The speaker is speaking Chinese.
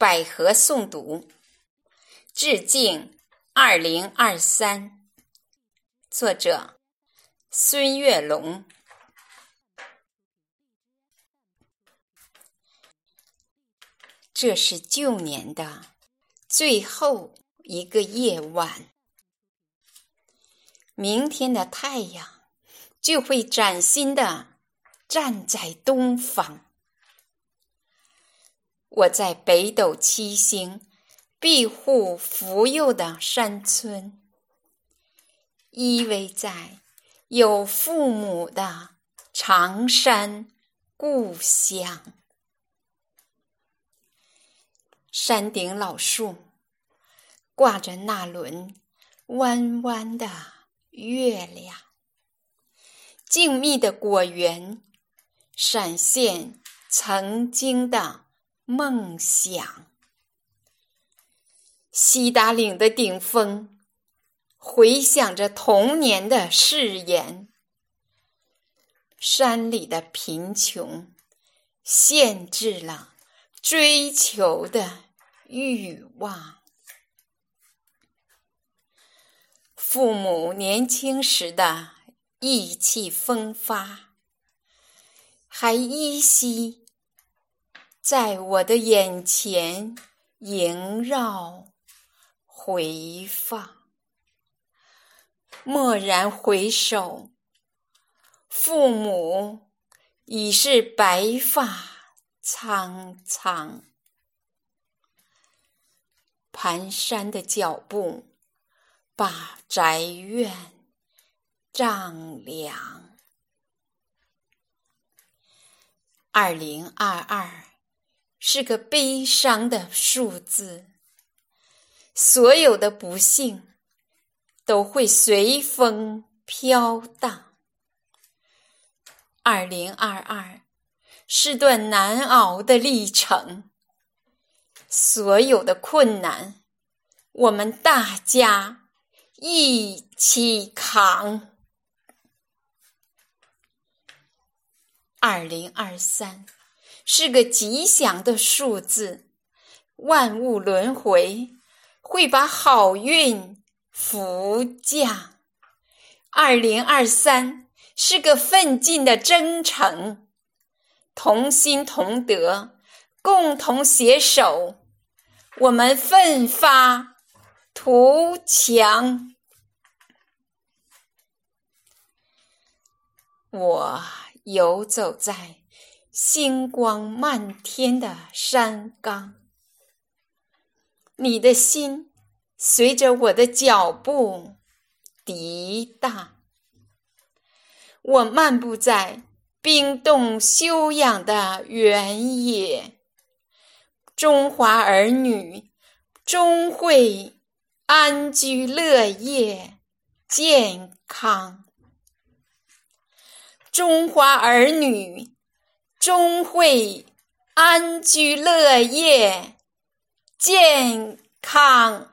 百合诵读，致敬二零二三。作者：孙月龙。这是旧年的最后一个夜晚，明天的太阳就会崭新的站在东方。我在北斗七星庇护福佑的山村，依偎在有父母的长山故乡。山顶老树挂着那轮弯弯的月亮，静谧的果园闪现曾经的。梦想，西达岭的顶峰回响着童年的誓言。山里的贫穷限制了追求的欲望。父母年轻时的意气风发，还依稀。在我的眼前萦绕回放，蓦然回首，父母已是白发苍苍。蹒跚的脚步把宅院丈量。二零二二。是个悲伤的数字，所有的不幸都会随风飘荡。二零二二是段难熬的历程，所有的困难，我们大家一起扛。二零二三。是个吉祥的数字，万物轮回会把好运福降。二零二三是个奋进的征程，同心同德，共同携手，我们奋发图强。我游走在。星光漫天的山岗，你的心随着我的脚步涤荡。我漫步在冰冻休养的原野，中华儿女终会安居乐业、健康。中华儿女。终会安居乐业，健康。